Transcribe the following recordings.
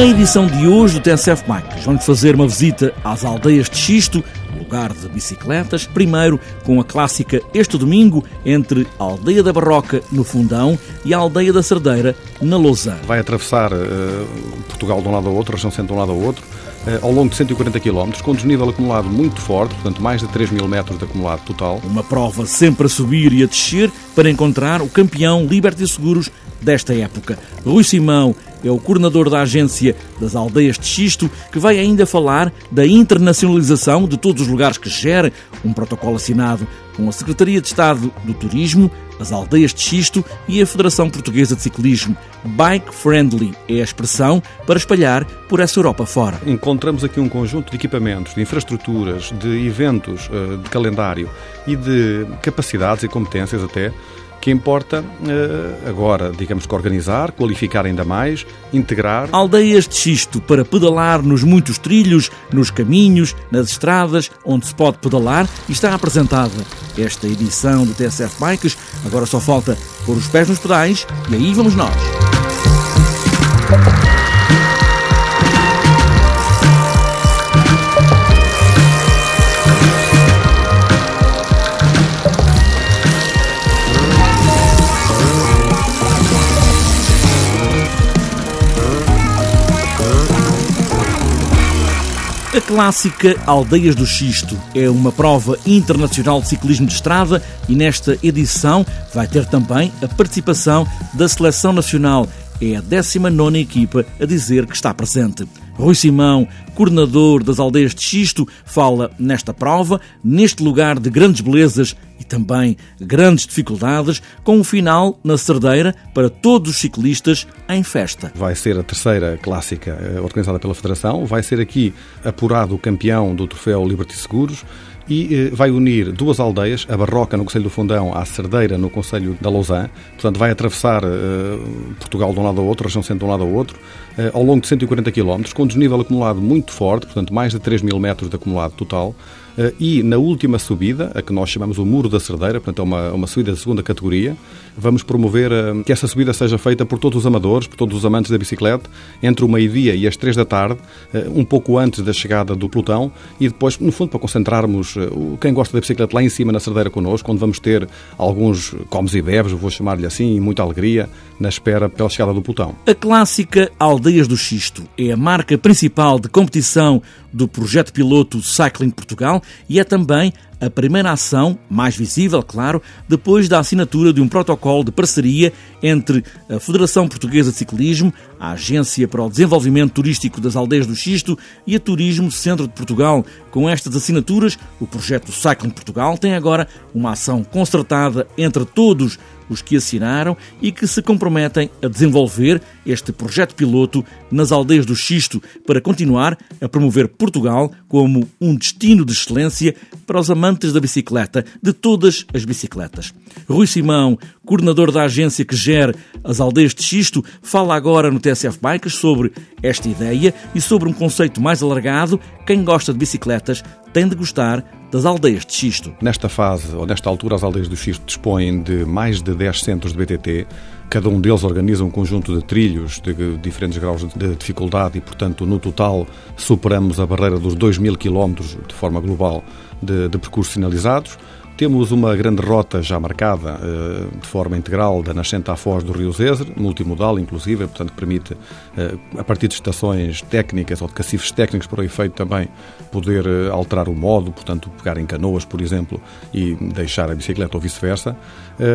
Na edição de hoje do TSF Bikes, vamos fazer uma visita às aldeias de Xisto, lugar de bicicletas. Primeiro com a clássica Este Domingo entre a Aldeia da Barroca, no Fundão, e a Aldeia da Cerdeira, na Lausanne. Vai atravessar uh, Portugal de um lado ao outro, a região centro de um lado ao outro, uh, ao longo de 140 km, com desnível acumulado muito forte, portanto mais de 3 mil metros de acumulado total. Uma prova sempre a subir e a descer para encontrar o campeão Liberty Seguros desta época. Rui Simão é o coordenador da agência das aldeias de Xisto, que vai ainda falar da internacionalização de todos os lugares que gera, um protocolo assinado com a Secretaria de Estado do Turismo, as aldeias de Xisto e a Federação Portuguesa de Ciclismo. Bike Friendly é a expressão para espalhar por essa Europa fora. Encontramos aqui um conjunto de equipamentos, de infraestruturas, de eventos, eh, de calendário e de capacidades e competências até que importa eh, agora, digamos que organizar, qualificar ainda mais, integrar. Aldeias de xisto para pedalar nos muitos trilhos, nos caminhos, nas estradas, onde se pode pedalar está apresentada esta edição do TSF Bikes. Agora só falta pôr os pés nos pedais e aí vamos nós. A clássica Aldeias do Xisto é uma prova internacional de ciclismo de estrada e nesta edição vai ter também a participação da Seleção Nacional. É a 19 equipa a dizer que está presente. Rui Simão, coordenador das aldeias de Xisto, fala nesta prova, neste lugar de grandes belezas e também grandes dificuldades, com um final na Cerdeira para todos os ciclistas em festa. Vai ser a terceira clássica eh, organizada pela Federação, vai ser aqui apurado o campeão do troféu Liberty Seguros e eh, vai unir duas aldeias, a Barroca no Conselho do Fundão, à Cerdeira no Conselho da Lausanne. Portanto, vai atravessar eh, Portugal de um lado ao outro, a região centro de um lado ao outro, eh, ao longo de 140 km, com desnível acumulado muito forte, portanto, mais de 3 mil metros de acumulado total. Eh, e na última subida, a que nós chamamos o Muro da Cerdeira, portanto é uma, uma subida de segunda categoria, vamos promover eh, que essa subida seja feita por todos os amadores, por todos os amantes da bicicleta, entre o meio-dia e as três da tarde, eh, um pouco antes da chegada do pelotão, e depois, no fundo, para concentrarmos quem gosta da bicicleta lá em cima na Cerdeira connosco, onde vamos ter alguns comes e bebes, vou chamar-lhe assim, e muita alegria, na espera pela chegada do pelotão. A clássica Aldeias do Xisto é a marca principal de competição do projeto piloto Cycling Portugal e é também a primeira ação, mais visível, claro, depois da assinatura de um protocolo de parceria entre a Federação Portuguesa de Ciclismo, a Agência para o Desenvolvimento Turístico das Aldeias do Xisto e a Turismo Centro de Portugal. Com estas assinaturas, o projeto Cycling Portugal tem agora uma ação concertada entre todos os que assinaram e que se comprometem a desenvolver este projeto piloto nas aldeias do Xisto para continuar a promover Portugal como um destino de excelência para os amantes da bicicleta, de todas as bicicletas. Rui Simão, coordenador da agência que gera as aldeias de Xisto, fala agora no TSF Bikes sobre esta ideia e sobre um conceito mais alargado. Quem gosta de bicicletas tem de gostar das aldeias de xisto. Nesta fase, ou nesta altura, as aldeias do xisto dispõem de mais de 10 centros de BTT. Cada um deles organiza um conjunto de trilhos de diferentes graus de dificuldade e, portanto, no total superamos a barreira dos 2 mil quilómetros de forma global de, de percursos sinalizados. Temos uma grande rota já marcada eh, de forma integral da nascente à foz do Rio Zezer, multimodal inclusive, portanto permite, eh, a partir de estações técnicas ou de cacifes técnicos para o efeito também, poder eh, alterar o modo, portanto pegar em canoas, por exemplo, e deixar a bicicleta ou vice-versa.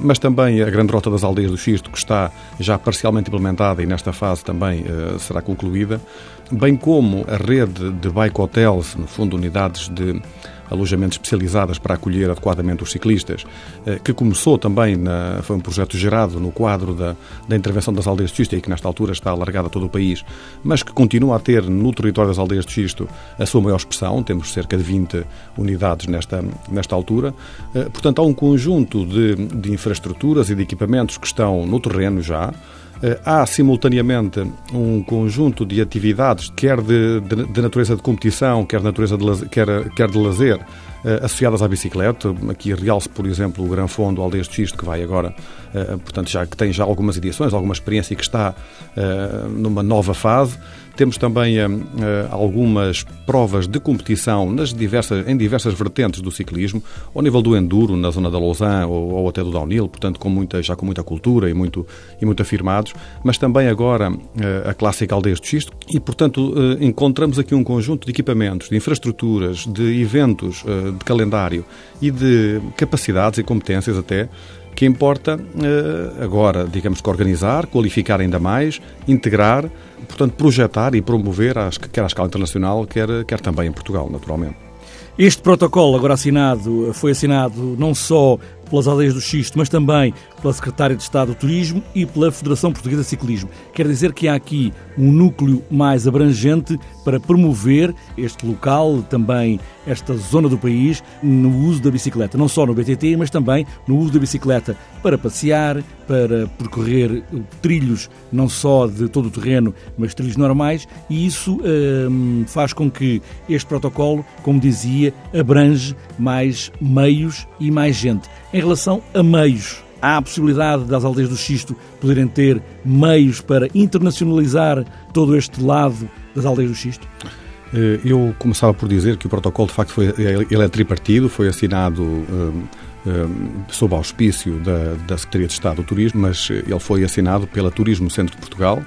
Mas também a grande rota das aldeias do Xisto, que está já parcialmente implementada e nesta fase também será concluída, bem como a rede de bike hotels, no fundo unidades de alojamentos especializadas para acolher adequadamente os ciclistas, eh, que começou também, na, foi um projeto gerado no quadro da, da intervenção das aldeias de Xisto e que nesta altura está alargado a todo o país, mas que continua a ter no território das aldeias de Xisto a sua maior expressão, temos cerca de 20 unidades nesta, nesta altura. Eh, portanto, há um conjunto de, de infraestruturas e de equipamentos que estão no terreno já, há simultaneamente um conjunto de atividades, quer de, de, de natureza de competição, quer de natureza de, quer, quer de lazer, eh, associadas à bicicleta. Aqui realce, por exemplo, o Gran Fundo Aldeias de Xisto, que vai agora, eh, portanto, já que tem já algumas edições, alguma experiência e que está numa nova fase. Temos também uh, algumas provas de competição nas diversas, em diversas vertentes do ciclismo, ao nível do enduro, na zona da Lausanne ou, ou até do downhill, portanto com muita, já com muita cultura e muito, e muito afirmados, mas também agora a clássica Aldeias do Xisto e, portanto, encontramos aqui um conjunto de equipamentos, de infraestruturas, de eventos, de calendário e de capacidades e competências até que importa agora, digamos que organizar, qualificar ainda mais, integrar portanto, projetar e promover, quer à escala internacional, quer, quer também em Portugal, naturalmente. Este protocolo, agora assinado, foi assinado não só pelas aldeias do Xisto, mas também pela Secretária de Estado do Turismo e pela Federação Portuguesa de Ciclismo. Quer dizer que há aqui um núcleo mais abrangente para promover este local, também esta zona do país, no uso da bicicleta. Não só no BTT, mas também no uso da bicicleta para passear, para percorrer trilhos, não só de todo o terreno, mas trilhos normais, e isso hum, faz com que este protocolo, como dizia, abrange mais meios e mais gente. Em relação a meios, há a possibilidade das aldeias do Xisto poderem ter meios para internacionalizar todo este lado das aldeias do Xisto? Eh, eu começava por dizer que o protocolo, de facto, foi, ele é tripartido, foi assinado um, um, sob auspício da, da Secretaria de Estado do Turismo, mas ele foi assinado pela Turismo Centro de Portugal,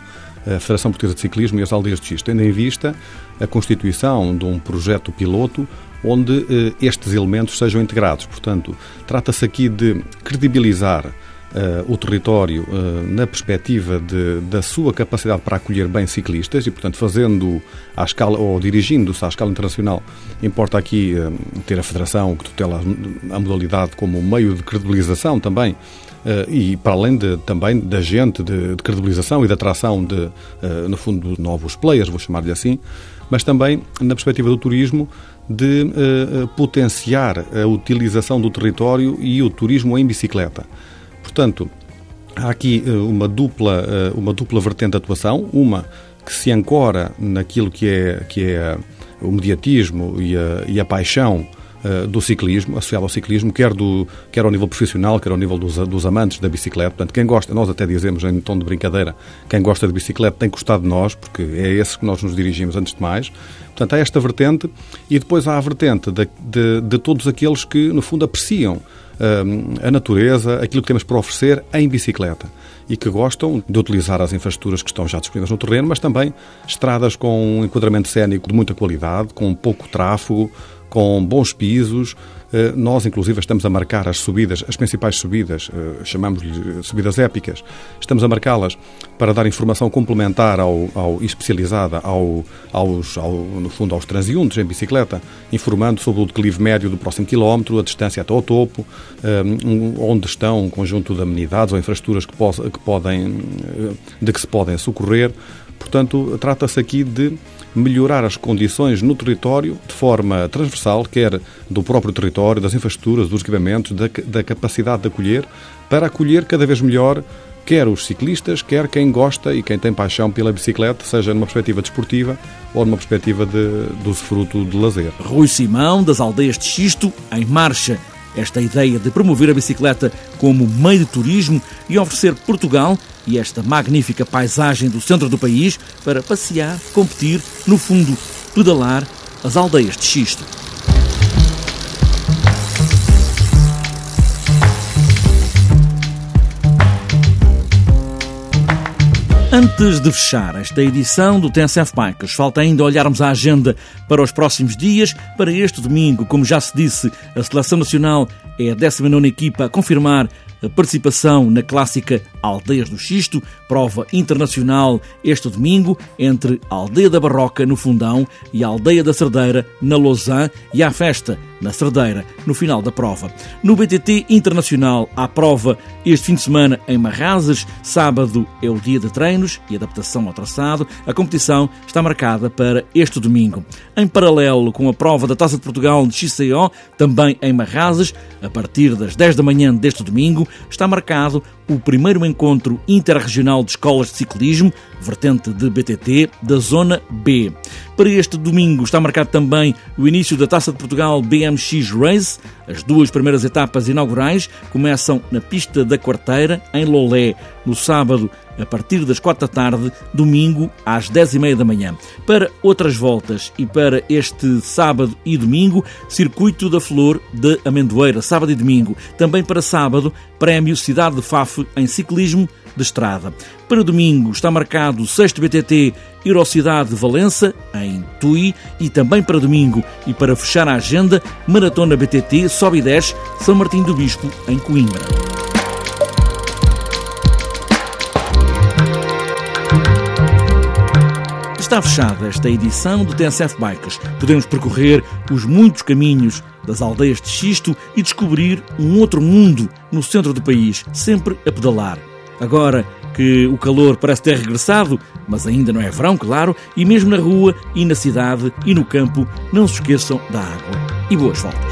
a Federação Portuguesa de Ciclismo e as Aldeias do Xisto, tendo em vista a constituição de um projeto piloto onde eh, estes elementos sejam integrados. Portanto, trata-se aqui de credibilizar Uh, o território uh, na perspectiva de, da sua capacidade para acolher bem ciclistas e, portanto, fazendo à escala ou dirigindo-se à escala internacional, importa aqui uh, ter a federação que tutela a modalidade como meio de credibilização também e para além de, também da gente de, de credibilização e de atração de, no fundo, de novos players, vou chamar-lhe assim, mas também na perspectiva do turismo de uh, potenciar a utilização do território e o turismo em bicicleta. Portanto, há aqui uma dupla, uma dupla vertente de atuação, uma que se ancora naquilo que é, que é o mediatismo e a, e a paixão uh, do ciclismo, associado ao ciclismo, quer, do, quer ao nível profissional, quer ao nível dos, dos amantes da bicicleta. Portanto, quem gosta, nós até dizemos em tom de brincadeira, quem gosta de bicicleta tem gostado de nós, porque é esse que nós nos dirigimos antes de mais. Portanto, há esta vertente e depois há a vertente de, de, de todos aqueles que, no fundo, apreciam a natureza, aquilo que temos para oferecer em bicicleta e que gostam de utilizar as infraestruturas que estão já disponíveis no terreno, mas também estradas com um enquadramento cénico de muita qualidade, com pouco tráfego, com bons pisos. Eh, nós, inclusive, estamos a marcar as subidas, as principais subidas, eh, chamamos-lhe subidas épicas, estamos a marcá-las para dar informação complementar ao, ao, especializada ao, aos, ao, no fundo, aos transeuntes em bicicleta, informando sobre o declive médio do próximo quilómetro, a distância até ao topo, eh, onde estão um conjunto de amenidades ou infraestruturas que, que podem, de que se podem socorrer. Portanto, trata-se aqui de melhorar as condições no território de forma transversal, quer do próprio território, das infraestruturas, dos equipamentos, da, da capacidade de acolher, para acolher cada vez melhor quer os ciclistas, quer quem gosta e quem tem paixão pela bicicleta, seja numa perspectiva desportiva ou numa perspectiva de, do fruto de lazer. Rui Simão, das aldeias de Xisto, em marcha. Esta ideia de promover a bicicleta como meio de turismo e oferecer Portugal e esta magnífica paisagem do centro do país para passear, competir, no fundo, pedalar as aldeias de xisto. Antes de fechar esta edição do TNCF Bikes, falta ainda olharmos a agenda para os próximos dias. Para este domingo, como já se disse, a Seleção Nacional é a 19 equipa a confirmar a participação na clássica Aldeias do Xisto, prova internacional este domingo entre a Aldeia da Barroca, no Fundão, e a Aldeia da Cerdeira, na Lausanne, e à festa na Cerdeira, no final da prova. No BTT Internacional, há prova este fim de semana em Marrazes. Sábado é o dia de treinos e adaptação ao traçado. A competição está marcada para este domingo. Em paralelo com a prova da Taça de Portugal de XCO, também em Marrazes, a partir das 10 da manhã deste domingo, está marcado o primeiro encontro interregional de escolas de ciclismo, vertente de BTT, da Zona B. Para este domingo está marcado também o início da Taça de Portugal BMX Race. As duas primeiras etapas inaugurais começam na pista da Quarteira, em Lolé, no sábado a partir das quatro da tarde, domingo às dez e meia da manhã. Para outras voltas e para este sábado e domingo, Circuito da Flor de Amendoeira, sábado e domingo. Também para sábado, Prémio Cidade de Faf em ciclismo de estrada. Para domingo está marcado o 6 BTT Eurocidade de Valença, em Tui, e também para domingo e para fechar a agenda, Maratona BTT Sobe 10 São Martim do Bispo, em Coimbra. Está fechada esta edição do TSF Bikes. Podemos percorrer os muitos caminhos das aldeias de Xisto e descobrir um outro mundo no centro do país, sempre a pedalar. Agora que o calor parece ter regressado, mas ainda não é verão, claro, e mesmo na rua e na cidade e no campo, não se esqueçam da água. E boas voltas.